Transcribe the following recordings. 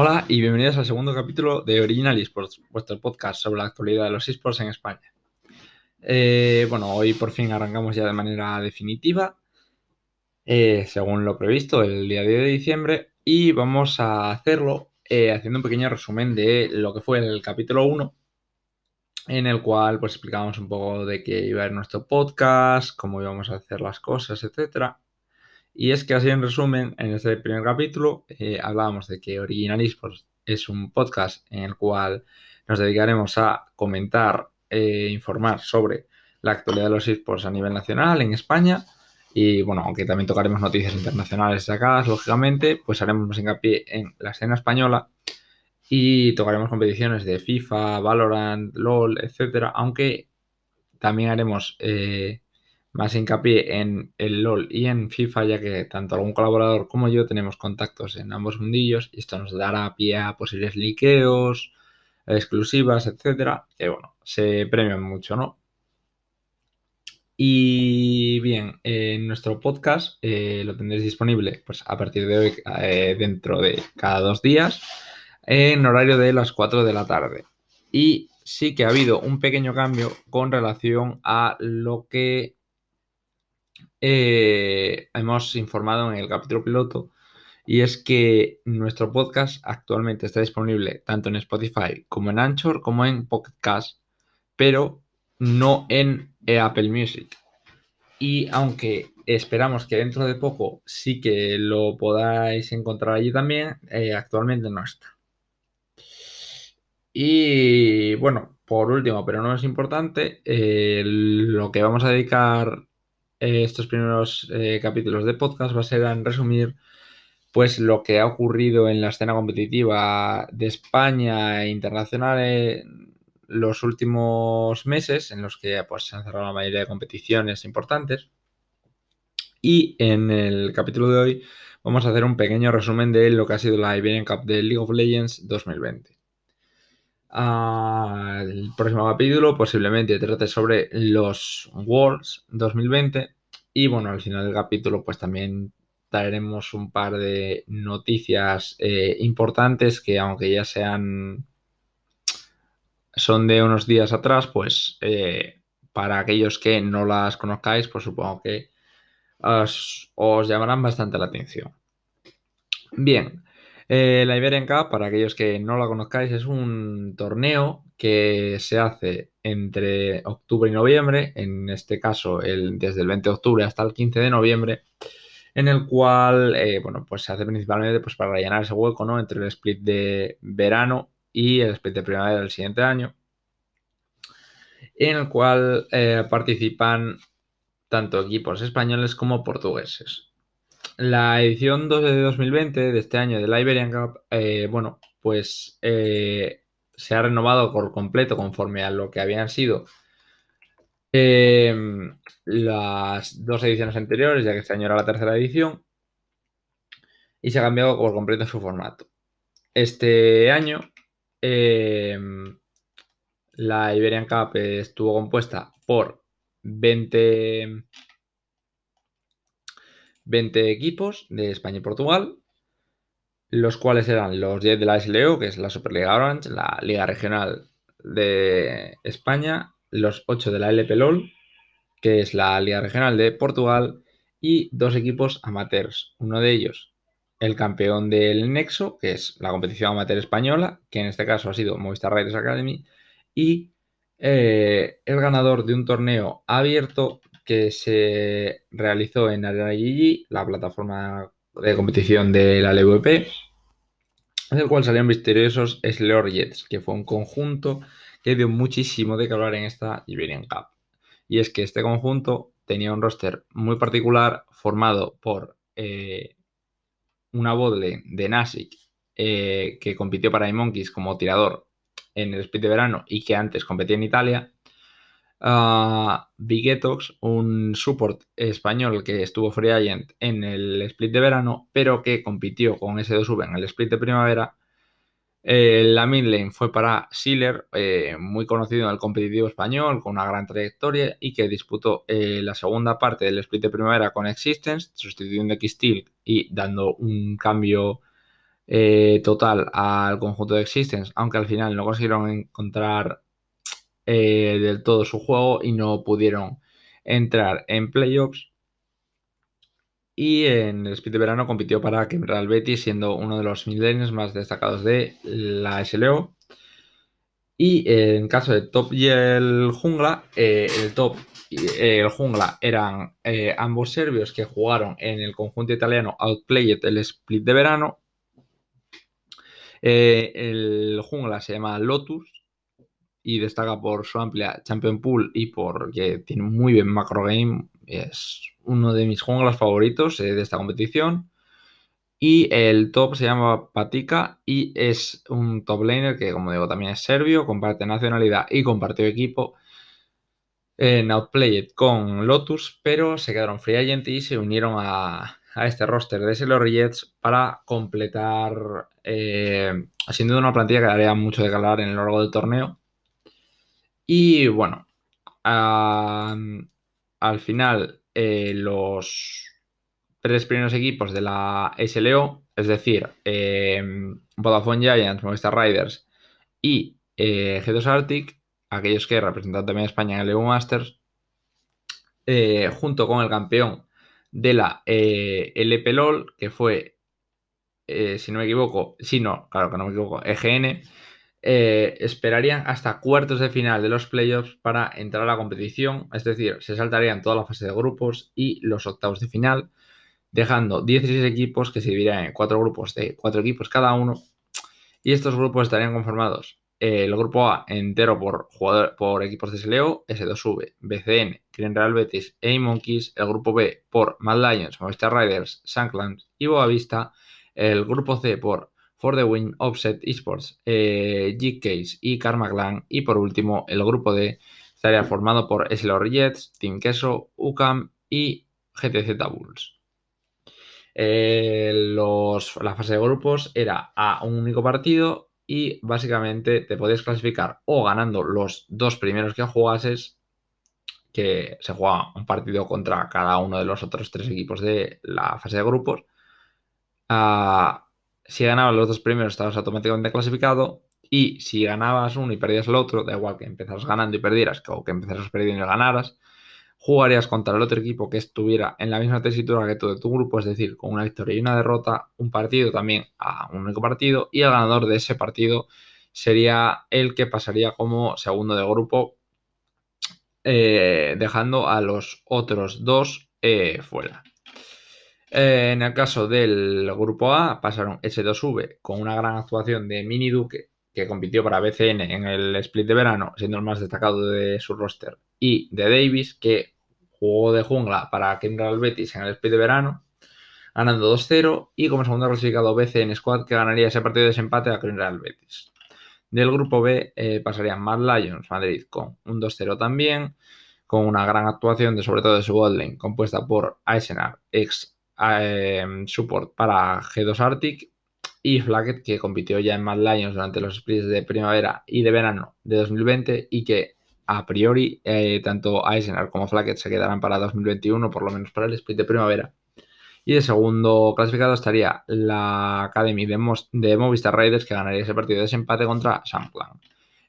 Hola y bienvenidos al segundo capítulo de Original Esports, vuestro podcast sobre la actualidad de los esports en España. Eh, bueno, hoy por fin arrancamos ya de manera definitiva, eh, según lo previsto, el día 10 de diciembre, y vamos a hacerlo eh, haciendo un pequeño resumen de lo que fue el capítulo 1, en el cual pues explicamos un poco de qué iba a ser nuestro podcast, cómo íbamos a hacer las cosas, etcétera. Y es que así en resumen, en este primer capítulo eh, hablábamos de que Original Esports es un podcast en el cual nos dedicaremos a comentar e informar sobre la actualidad de los esports a nivel nacional en España. Y bueno, aunque también tocaremos noticias internacionales sacadas, lógicamente, pues haremos más hincapié en la escena española y tocaremos competiciones de FIFA, Valorant, LOL, etcétera, aunque también haremos eh, más hincapié en el LOL y en FIFA, ya que tanto algún colaborador como yo tenemos contactos en ambos mundillos y esto nos dará pie a posibles liqueos, exclusivas, etcétera, que bueno, se premian mucho, ¿no? Y bien, en nuestro podcast eh, lo tendréis disponible pues, a partir de hoy, eh, dentro de cada dos días, en horario de las 4 de la tarde. Y sí que ha habido un pequeño cambio con relación a lo que eh, hemos informado en el capítulo piloto y es que nuestro podcast actualmente está disponible tanto en Spotify como en Anchor como en Pocket Cast, pero no en Apple Music. Y aunque esperamos que dentro de poco sí que lo podáis encontrar allí también, eh, actualmente no está. Y bueno, por último, pero no es importante, eh, lo que vamos a dedicar eh, estos primeros eh, capítulos de podcast va a ser en resumir pues lo que ha ocurrido en la escena competitiva de España e internacional en los últimos meses, en los que pues, se han cerrado la mayoría de competiciones importantes. Y en el capítulo de hoy vamos a hacer un pequeño resumen de lo que ha sido la Iberian Cup de League of Legends 2020. El próximo capítulo posiblemente trate sobre los Worlds 2020 y bueno, al final del capítulo pues también traeremos un par de noticias eh, importantes que aunque ya sean son de unos días atrás, pues eh, para aquellos que no las conozcáis, pues supongo que os, llamarán bastante la atención. Bien, eh, la Iberian Cup, para aquellos que no la conozcáis, es un torneo que se hace entre octubre y noviembre, en este caso el, desde el 20 de octubre hasta el 15 de noviembre, en el cual, eh, bueno, pues se hace principalmente pues, para rellenar ese hueco, ¿no? Entre el split de verano y el split de primavera del siguiente año, en el cual eh, participan tanto equipos españoles como portugueses. La edición de 2020 de este año de la Iberian Cup, eh, bueno, pues se ha renovado por completo conforme a lo que habían sido em, las dos ediciones anteriores, ya que este año era la tercera edición, y se ha cambiado por completo su formato. Este año em, la Iberian Cup estuvo compuesta por 20, 20 equipos de España y Portugal, los cuales eran los 10 de la SLO, que es la Superliga Orange, la Liga Regional de España, los 8 de la LP LOL, que es la Liga Regional de Portugal, y dos equipos amateurs. Uno de ellos, el campeón del Nexo, que es la competición amateur española, que en este caso ha sido Movistar Riders Academy, y eh, el ganador de un torneo abierto que se realizó en Arena GG, la plataforma de competición de la LVP, del cual salieron misteriosos Slor Jets, que fue un conjunto que dio muchísimo de que hablar en esta Iberian Cup. Y es que este conjunto tenía un roster muy particular formado por eh, una bodle de Nasic eh, que compitió para iMonkeys como tirador en el split de verano y que antes competía en Italia, uh, Bigetox, un support español que estuvo free agent en el split de verano, pero que compitió con S2V en el split de primavera. Eh, la midlane fue para Sealer, eh, muy conocido en el competitivo español, con una gran trayectoria y que disputó eh, la segunda parte del split de primavera con Existence, sustituyendo a Steel y dando un cambio total al conjunto de Existence, aunque al final no consiguieron encontrar eh, del todo su juego y no pudieron entrar en playoffs. Y en el Speed de verano compitió para Real Betis, siendo uno de los midlaners más destacados de la SLO. Y en caso de Top y el Jungla, eh, el Top y el Jungla eran ambos serbios que jugaron en el conjunto italiano Outplayed el Split de verano eh, el jungla se llama Lotus y destaca por su amplia Champion Pool y porque tiene muy bien macro game. Es uno de mis junglas favoritos eh, de esta competición. Y el top se llama Patika y es un top laner que, como digo, también es serbio, comparte nacionalidad y compartió equipo en Outplayed con Lotus, pero se quedaron free agent y se unieron a, a este roster de SLO Jets para completar, eh, siendo una plantilla que daría mucho de calar en el largo del torneo. Y bueno, al final eh, los tres primeros equipos de la SLO, es decir, eh, Vodafone Giants, Movistar Riders y G2 Arctic, aquellos que representan también a España en el EU Masters, junto con el campeón de la eh, LP que fue, eh, si no me equivoco, si no, claro que no me equivoco, EGN, eh, esperarían hasta cuartos de final de los playoffs para entrar a la competición, es decir, se saltarían toda la fase de grupos y los octavos de final, dejando 16 equipos que se dividirían en cuatro grupos de cuatro equipos cada uno, y estos grupos estarían conformados el grupo A entero por, equipos de SLO, S2V, BCN, Green Real Betis e Monkeys, el grupo B por Mad Lions, Movistar Riders, Sunklands y Boavista, el grupo C por For the Win, Offset Esports, eh, G-Case y Karma y por último el grupo D estaría formado por SLO Jets, Team Queso, UCAM y GTZ Bulls. Eh, la fase de grupos era a un único partido y básicamente te podías clasificar o ganando los dos primeros que jugases, que se juega un partido contra cada uno de los otros tres equipos de la fase de grupos. Si ganabas los dos primeros estabas automáticamente clasificado y si ganabas uno y perdías el otro, da igual que empezaras ganando y perdieras o que empezaras perdiendo y ganaras, jugarías contra el otro equipo que estuviera en la misma tesitura que tú de tu grupo, es decir, con una victoria y una derrota, un partido también a un único partido, y el ganador de ese partido sería el que pasaría como segundo de grupo, eh, dejando a los otros dos eh, fuera. Eh, en el caso del grupo A, pasaron S2V con una gran actuación de Mini Duque, que compitió para BCN en el split de verano, siendo el más destacado de su roster, y de Davis, que jugó de jungla para Kendall Betis en el split de verano, ganando 2-0, y como segundo clasificado BCN Squad, que ganaría ese partido de desempate a Real Betis. Del grupo B eh, pasarían Mad Lions Madrid con un 2-0 también, con una gran actuación de sobre todo de su botlane, compuesta por Eisenar, ex eh, support para G2 Arctic, y Flacket, que compitió ya en Mad Lions durante los splits de primavera y de verano de 2020 y que a priori eh, tanto Eisenhower como Flacket se quedarán para 2021, por lo menos para el split de primavera. Y de segundo clasificado estaría la Academy de, Movistar Raiders, que ganaría ese partido de desempate contra Samplan.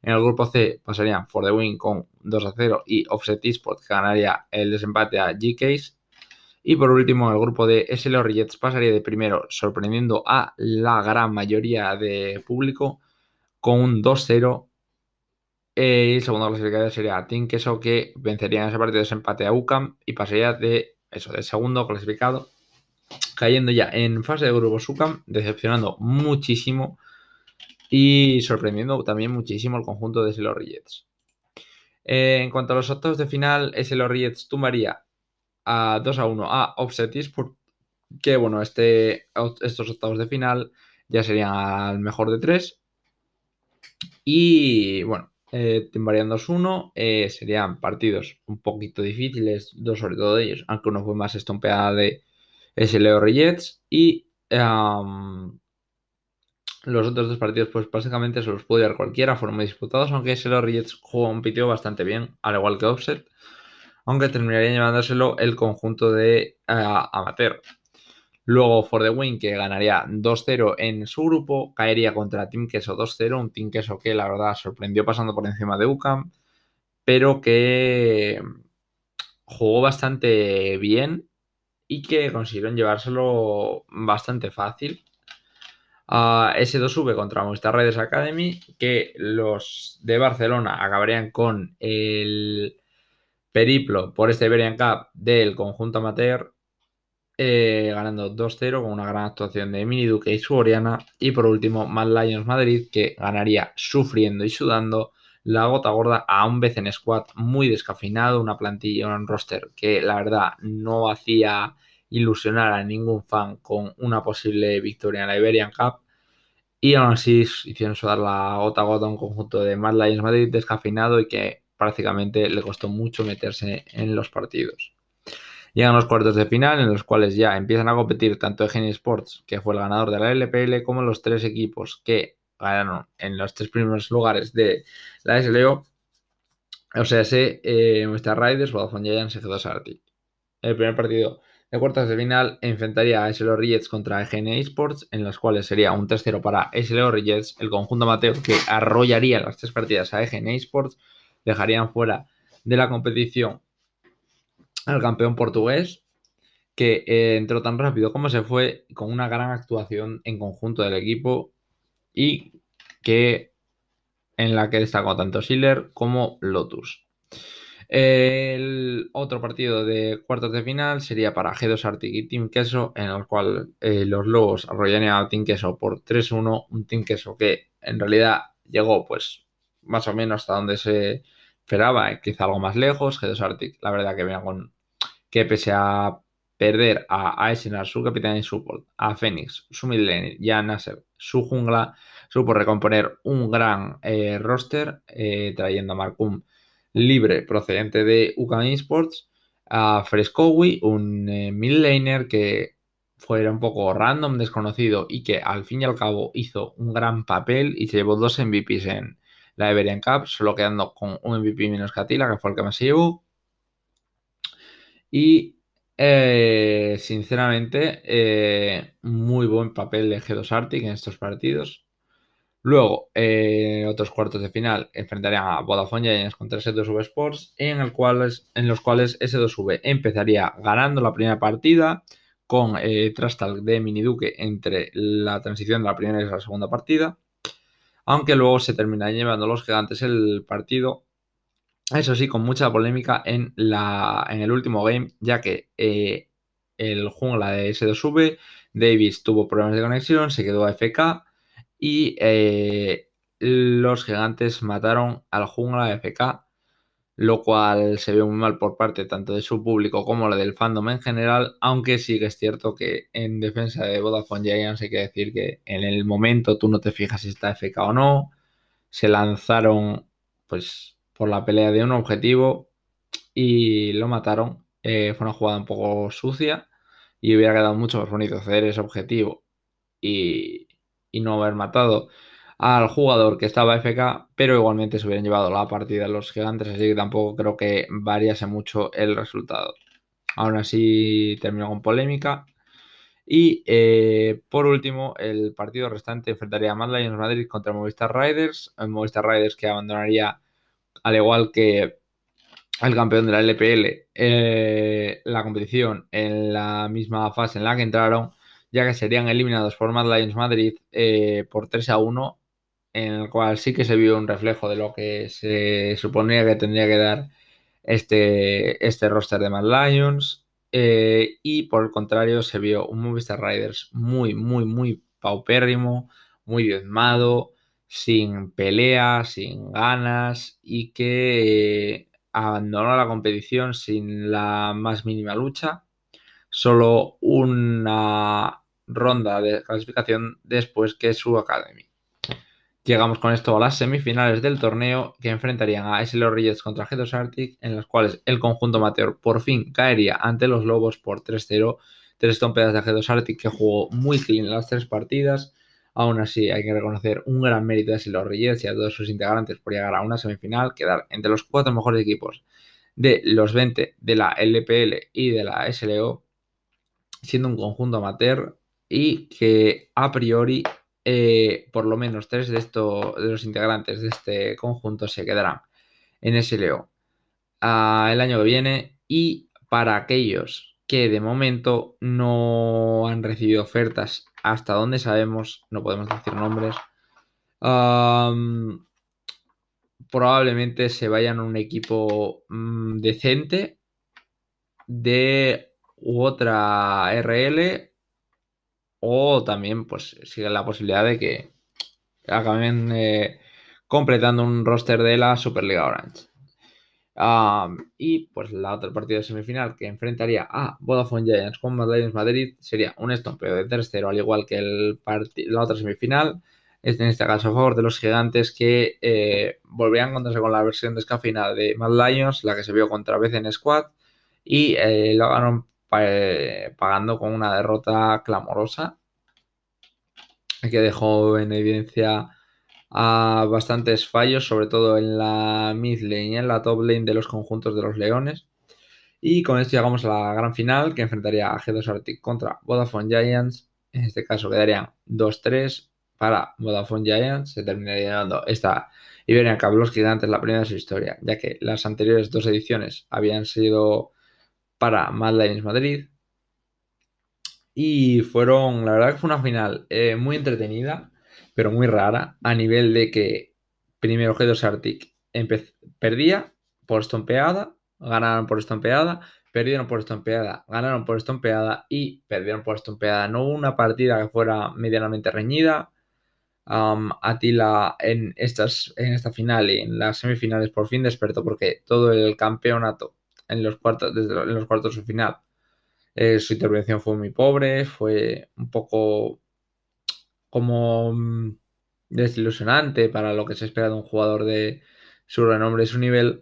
En el grupo C pasarían For the Win con 2 a 0 y Offset Esports, que ganaría el desempate a G-Case. Y por último, el grupo de Jets pasaría de primero, sorprendiendo a la gran mayoría de público con un 2-0 eh, y el segundo clasificado sería Team Queso, que vencería en ese partido de desempate a UCAM y pasaría de eso, del segundo clasificado, cayendo ya en fase de grupos UCAM, decepcionando muchísimo y sorprendiendo también muchísimo el conjunto de Jets. Eh, en cuanto a los octavos de final, SLO Jets tumbaría a 2 a 1 a Offsetis, porque bueno, este, estos octavos de final ya serían al mejor de tres. Y bueno, eh, 2-1. Eh, serían partidos un poquito difíciles, dos sobre todo de ellos, aunque uno fue más estompeada de SLO Jets. Y los otros dos partidos, pues básicamente se los puede dar cualquiera, fueron muy disputados, aunque SLO Jets compitió bastante bien, al igual que Offset, aunque terminaría llevándoselo el conjunto de uh, amateur. Luego For the Win, que ganaría 2-0 en su grupo, caería contra Team Queso 2-0, un Team Queso que la verdad sorprendió pasando por encima de UCAM, pero que jugó bastante bien y que consiguieron llevárselo bastante fácil. a S2V contra Movistar Riders Academy, que los de Barcelona acabarían con el periplo por este Iberian Cup del conjunto amateur, eh, ganando 2-0 con una gran actuación de Mini Duque y su Oriana. Y por último, Mad Lions Madrid, que ganaría sufriendo y sudando la gota gorda a un BCN Squad muy descafinado, una plantilla, un roster que la verdad no hacía ilusionar a ningún fan con una posible victoria en la Iberian Cup. Y aún así hicieron sudar la gota gorda a un conjunto de Mad Lions Madrid descafinado y que prácticamente le costó mucho meterse en los partidos. Llegan los cuartos de final en los cuales ya empiezan a competir tanto Geni Sports, que fue el ganador de la LPL, como los tres equipos que ganaron en los tres primeros lugares de la SLO, o sea, se eh, Riders, Vodafone Giants y G2 Arctic. El primer partido de cuartos de final enfrentaría a SLO Rillets contra EGN Esports, en las cuales sería un 3-0 para SLO Rillets, el conjunto amateur que arrollaría las tres partidas a EGN Esports, dejarían fuera de la competición al campeón portugués, que eh, entró tan rápido como se fue, con una gran actuación en conjunto del equipo y que en la que destacó tanto Schiller como Lotus. El otro partido de cuartos de final sería para G2 Arctic y Team Queso, en el cual eh, los Lobos arrollarían a Team Queso por 3-1, un Team Queso que en realidad llegó pues más o menos hasta donde se esperaba, quizá algo más lejos. G2 Arctic, la verdad que venía con que pese a perder a Aisenar, su capitán y support, a Phoenix, su midlaner y a Nasser, su jungla, supo recomponer un gran eh, roster, eh, trayendo a Markum libre procedente de UCAM Esports, a Frescowi, un eh, que fuera un poco random, desconocido y que al fin y al cabo hizo un gran papel y se llevó dos MVPs en la Iberian Cup, solo quedando con un MVP menos que que fue el que más se llevó. Y eh, sinceramente, eh, muy buen papel de G2 Arctic en estos partidos. Luego, eh, otros cuartos de final enfrentarían a Vodafone Giants contra S2V Sports, en, los cuales S2V empezaría ganando la primera partida con eh, Trastal de Miniduque entre la transición de la primera y la segunda partida, aunque luego se terminarían llevando los gigantes el partido. Eso sí, con mucha polémica en, la, en el último game, ya que eh, el jungla de S2V, Davis tuvo problemas de conexión, se quedó AFK y eh, los gigantes mataron al jungla FK, lo cual se vio muy mal por parte tanto de su público como la del fandom en general, aunque sí que es cierto que en defensa de Vodafone Giants hay que decir que en el momento tú no te fijas si está FK o no, se lanzaron pues por la pelea de un objetivo y lo mataron. Eh, fue una jugada un poco sucia y hubiera quedado mucho más bonito hacer ese objetivo y, no haber matado al jugador que estaba FK, pero igualmente se hubieran llevado la partida los gigantes, así que tampoco creo que variase mucho el resultado. Aún así terminó con polémica. Y eh, por último, el partido restante enfrentaría a Mad Lions Madrid contra Movistar Riders. Movistar Riders que abandonaría al igual que el campeón de la LPL, eh, la competición en la misma fase en la que entraron, ya que serían eliminados por Mad Lions Madrid eh, por 3 a 1, en el cual sí que se vio un reflejo de lo que se suponía que tendría que dar este, este roster de Mad Lions. Eh, y por el contrario, se vio un Movistar Riders muy, muy, muy paupérrimo, muy diezmado, sin pelea, sin ganas y que abandonó la competición sin la más mínima lucha. Solo una ronda de clasificación después que su Academy. Llegamos con esto a las semifinales del torneo que enfrentarían a SLO Reyes contra G2 Arctic, en las cuales el conjunto amateur por fin caería ante los Lobos por 3-0. Tres trompetas de G2 Arctic que jugó muy clean las tres partidas Aún así, hay que reconocer un gran mérito de los Reyes y a todos sus integrantes por llegar a una semifinal, quedar entre los cuatro mejores equipos de los 20 de la LPL y de la SLO siendo un conjunto amateur y que a priori eh, por lo menos tres de, de los integrantes de este conjunto se quedarán en SLO el año que viene. Y para aquellos que de momento no han recibido ofertas hasta donde sabemos, no podemos decir nombres, probablemente se vayan a un equipo mm, decente de u otra RL o también pues sigue la posibilidad de que acaben eh, completando un roster de la Superliga Orange. y pues la otra partida de semifinal que enfrentaría a Vodafone Giants con Madrid Madrid sería un estompeo de tercero, al igual que el la otra semifinal. Este, en este caso a favor de los gigantes que eh, volverían a encontrarse con la versión descafeinada de Mad Lions, la que se vio contra en Squad, y eh, lo ganaron pagando con una derrota clamorosa que dejó en evidencia a bastantes fallos, sobre todo en la mid lane y en la top lane de los conjuntos de los Leones. Y con esto llegamos a la gran final que enfrentaría a G2 Arctic contra Vodafone Giants. En este caso quedarían 2-3 para Vodafone Giants. Se terminaría dando esta Iberian Cup los gigantes la primera de su historia, ya que las anteriores dos ediciones habían sido para Mad Madrid. Y fueron, la verdad que fue una final eh, muy entretenida, pero muy rara, a nivel de que primero G2 Arctic perdía por estompeada, ganaron por estompeada, perdieron por estompeada, ganaron por estompeada y perdieron por estompeada. No hubo una partida que fuera medianamente reñida. Atila en, en esta final y en las semifinales por fin despertó porque todo el campeonato en los cuartos, desde los cuartos de final. Eh, su intervención fue muy pobre, fue un poco como mm, desilusionante para lo que se espera de un jugador de su renombre y su nivel,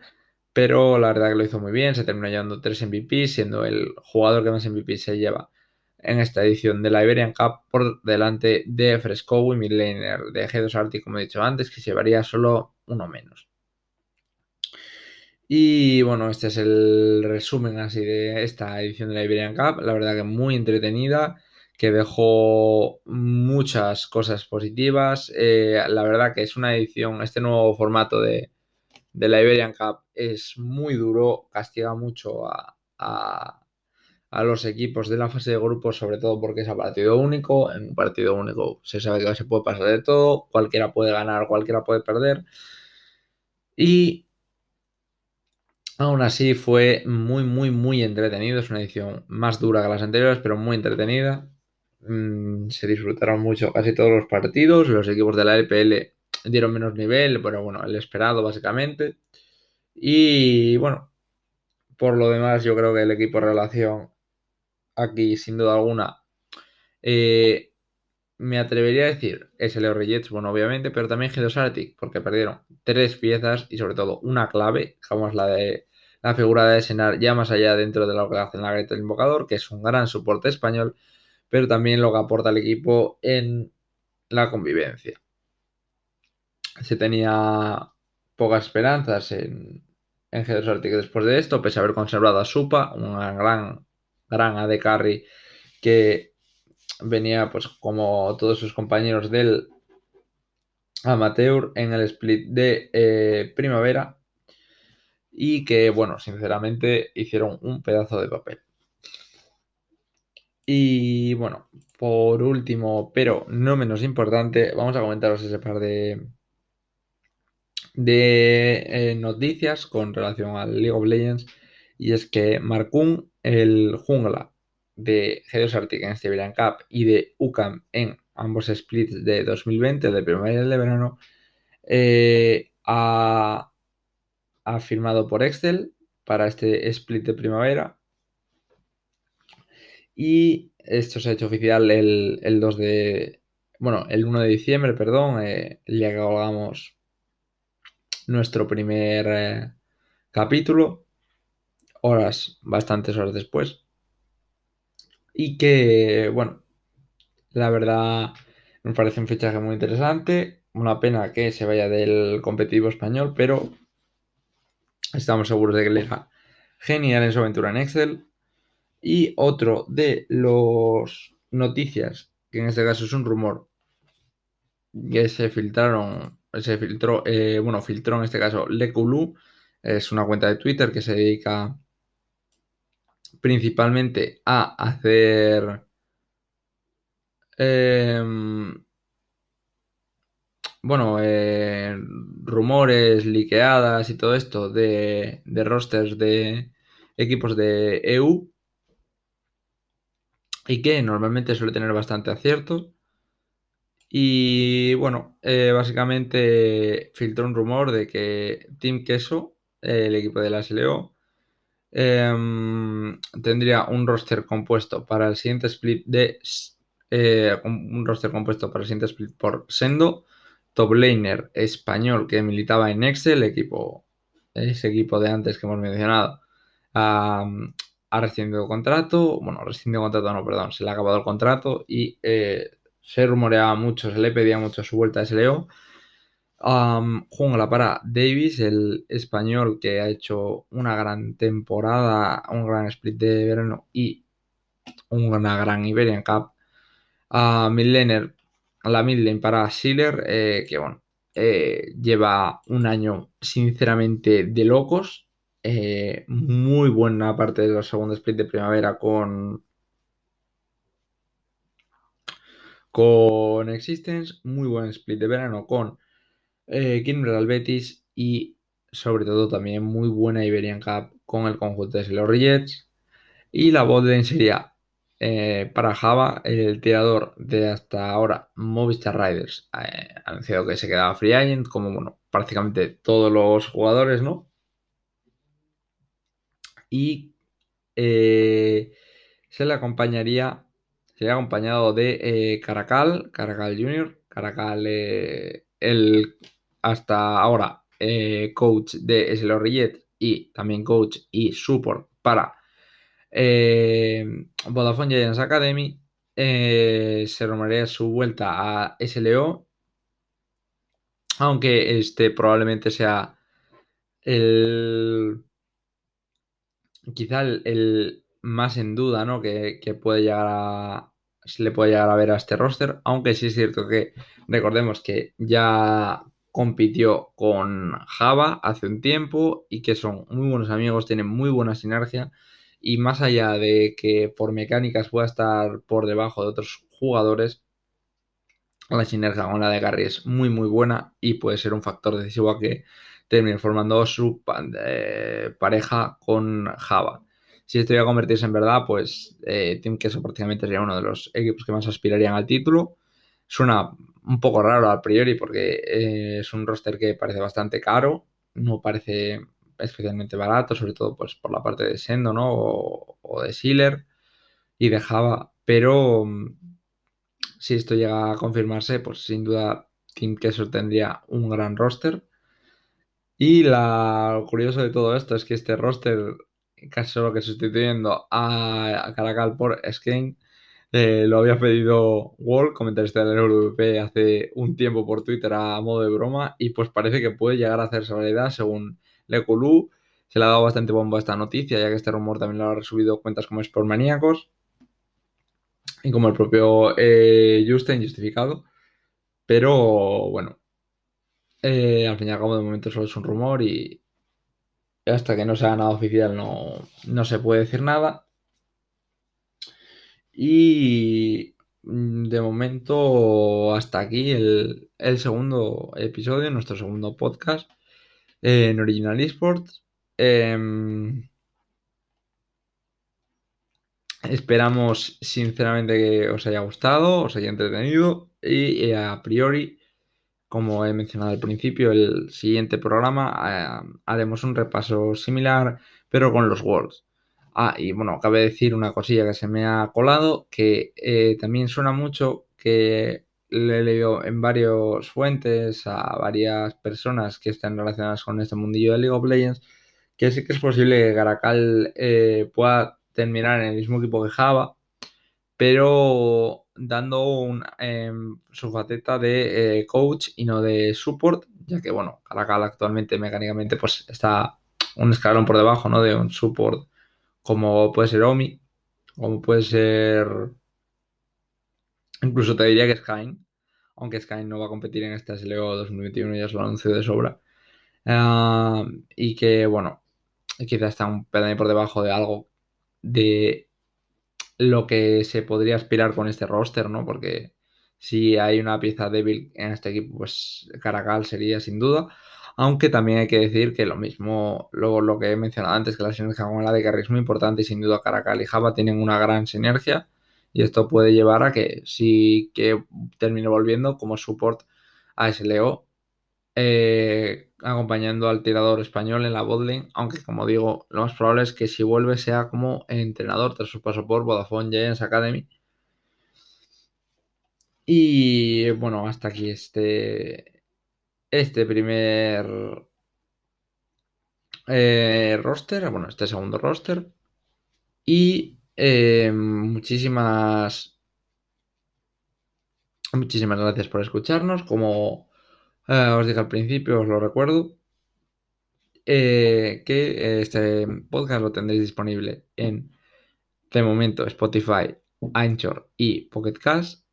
pero la verdad que lo hizo muy bien, se terminó llevando tres MVP, siendo el jugador que más MVP se lleva en esta edición de la Iberian Cup por delante de Fresco y Midlaner de G2 Arctic, como he dicho antes, que llevaría solo uno menos. Y bueno, este es el resumen así de esta edición de la Iberian Cup. La verdad que muy entretenida, que dejó muchas cosas positivas. Eh, la verdad que es una edición, este nuevo formato de, la Iberian Cup es muy duro, castiga mucho a, a, los equipos de la fase de grupos, sobre todo porque es a partido único. En un partido único se sabe que se puede pasar de todo, cualquiera puede ganar, cualquiera puede perder. Y Aún así fue muy, muy, muy entretenido. Es una edición más dura que las anteriores, pero muy entretenida. Mm, se disfrutaron mucho casi todos los partidos. Los equipos de la LPL dieron menos nivel, pero bueno, el esperado básicamente. Y bueno, por lo demás, yo creo que el equipo relación aquí, sin duda alguna, eh, me atrevería a decir SLO Rejets, bueno, obviamente, pero también G2 Arctic, porque perdieron tres piezas y sobre todo una clave, como la de la figura de Senar, ya más allá dentro de lo que hace en la Greta del Invocador, que es un gran soporte español, pero también lo que aporta el equipo en la convivencia. Se tenía pocas esperanzas en, en G2 Arctic después de esto, pese a haber conservado a Supa, una gran, gran AD carry que venía pues como todos sus compañeros del amateur en el split de eh, primavera y que bueno sinceramente hicieron un pedazo de papel. Y bueno por último pero no menos importante vamos a comentaros ese par de de eh, noticias con relación al League of Legends y es que Markun el jungla de G2 Arctic en Siberian Cup y de UCAM en ambos splits de 2020, de primavera y de verano, eh, ha, firmado por Excel para este split de primavera. Y esto se ha hecho oficial el, 2 de. Bueno, el 1 de diciembre, perdón, eh, el día que colgamos nuestro primer eh, capítulo, horas, bastantes horas después y que, bueno, la verdad me parece un fichaje muy interesante. Una pena que se vaya del competitivo español, pero estamos seguros de que le irá genial en su aventura en Excel. Y otro de los noticias, que en este caso es un rumor, que se filtraron, se filtró, eh, bueno, filtró en este caso Lekulu, es una cuenta de Twitter que se dedica principalmente a hacer em, bueno, eh, rumores, liqueadas y todo esto de, de rosters de equipos de EU y que normalmente suele tener bastante acierto. Y bueno, eh, básicamente filtró un rumor de que Team Queso, el equipo de la SLO, em, tendría un roster compuesto para el siguiente split de eh, un roster compuesto para el siguiente split por Sendo, top laner español que militaba en Excel, equipo, ese equipo de antes que hemos mencionado, ha rescindido contrato, bueno, rescindido contrato no, perdón, se le ha acabado el contrato y eh, se rumoreaba mucho, se le pedía mucho su vuelta a SLO. Um, jungla para Davis, el español que ha hecho una gran temporada, un gran split de verano y una gran Iberian Cup. Uh, Midlaner, la midlane para Schiller, eh, que bueno, eh, lleva un año sinceramente de locos. Eh, muy buena parte de los segundos split de primavera con con Existence, muy buen split de verano con eh, Kimber Betis y sobre todo también muy buena Iberian Cup con el conjunto de los Jets y la botlane sería eh, para Java el tirador de hasta ahora Movistar Riders eh, ha anunciado que se quedaba free agent como bueno prácticamente todos los jugadores no y eh, se le acompañaría, sería acompañado de eh, Caracal, Caracal Jr., Caracal, el hasta ahora coach de Slorrillet y también coach y support para Vodafone Giants Academy. se rumorea su vuelta a SLO, aunque este probablemente sea el quizá el, más en duda, ¿no? Que, puede llegar a. Se le puede llegar a ver a este roster. Aunque sí es cierto que recordemos que ya compitió con Java hace un tiempo y que son muy buenos amigos, tienen muy buena sinergia. Y más allá de que por mecánicas pueda estar por debajo de otros jugadores, la sinergia con la de Gary es muy muy buena y puede ser un factor decisivo a que termine formando su eh, pareja con Java. Si esto iba a convertirse en verdad, pues eh, Team Queso prácticamente sería uno de los equipos que más aspirarían al título. Suena un poco raro a priori porque eh, es un roster que parece bastante caro, no parece especialmente barato, sobre todo pues por la parte de Sendo, ¿no? O, de Sealer y de Java, pero mm, si esto llega a confirmarse, pues sin duda Team Queso tendría un gran roster. Y lo curioso de todo esto es que este roster, casi solo que sustituyendo a, Caracal por Skane, eh, lo había pedido Wall, comentarista del WP, hace un tiempo por Twitter a modo de broma, y pues parece que puede llegar a hacerse realidad según Lekulu. Se le ha dado bastante bombo a esta noticia, ya que este rumor también lo ha resubido cuentas como Sportmaníacos y como el propio eh, Justin justificado. Pero bueno, eh, al fin y al cabo, de momento solo es un rumor y hasta que no sea nada oficial no, se puede decir nada. Y mm, de momento hasta aquí el, segundo episodio, nuestro segundo podcast en Original Esports. Em, esperamos sinceramente que os haya gustado, os haya entretenido y eh, a priori como he mencionado al principio, el siguiente programa eh, haremos un repaso similar, pero con los Worlds. Ah, y bueno, cabe decir una cosilla que se me ha colado, que eh, también suena mucho, que le he leído en varias fuentes a varias personas que están relacionadas con este mundillo de League of Legends, que sí que es posible que Caracal eh, pueda terminar en el mismo equipo que Java, pero dando em, su faceta de eh, coach y no de support, ya que, bueno, Caracal actualmente mecánicamente pues está un escalón por debajo, ¿no? De un support como puede ser Omi. como puede ser... Incluso te diría que Sky, aunque Sky no va a competir en esta SLO 2021, ya se lo anuncio de sobra. Ah, y que, bueno, quizás está un peldaño por debajo de algo de lo que se podría aspirar con este roster, ¿no? Porque si hay una pieza débil en este equipo, pues Caracal sería sin duda. Aunque también hay que decir que lo mismo, luego lo que he mencionado antes, que la sinergia con la de Carry es muy importante y sin duda Caracal y Java tienen una gran sinergia. Y esto puede llevar a que sí que termine volviendo como support a SLO, eh, acompañando al tirador español en la botlane, aunque como digo, lo más probable es que si vuelve sea como entrenador tras su paso por Vodafone Giants Academy. Y bueno, hasta aquí este, este primer eh, roster, bueno, este segundo roster. Y eh, muchísimas, muchísimas gracias por escucharnos. Como eh, os dije al principio, os lo recuerdo. que este podcast lo tendréis disponible en, de momento, Spotify, Anchor y Pocket Cast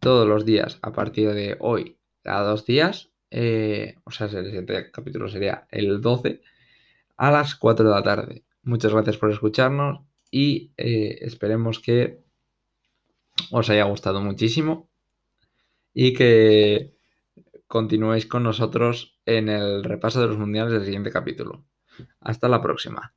todos los días a partir de hoy, cada dos días. O sea, el siguiente capítulo sería el 12 a las 4 de la tarde. Muchas gracias por escucharnos y eh, esperemos que os haya gustado muchísimo y que continuéis con nosotros en el repaso de los mundiales del siguiente capítulo. Hasta la próxima.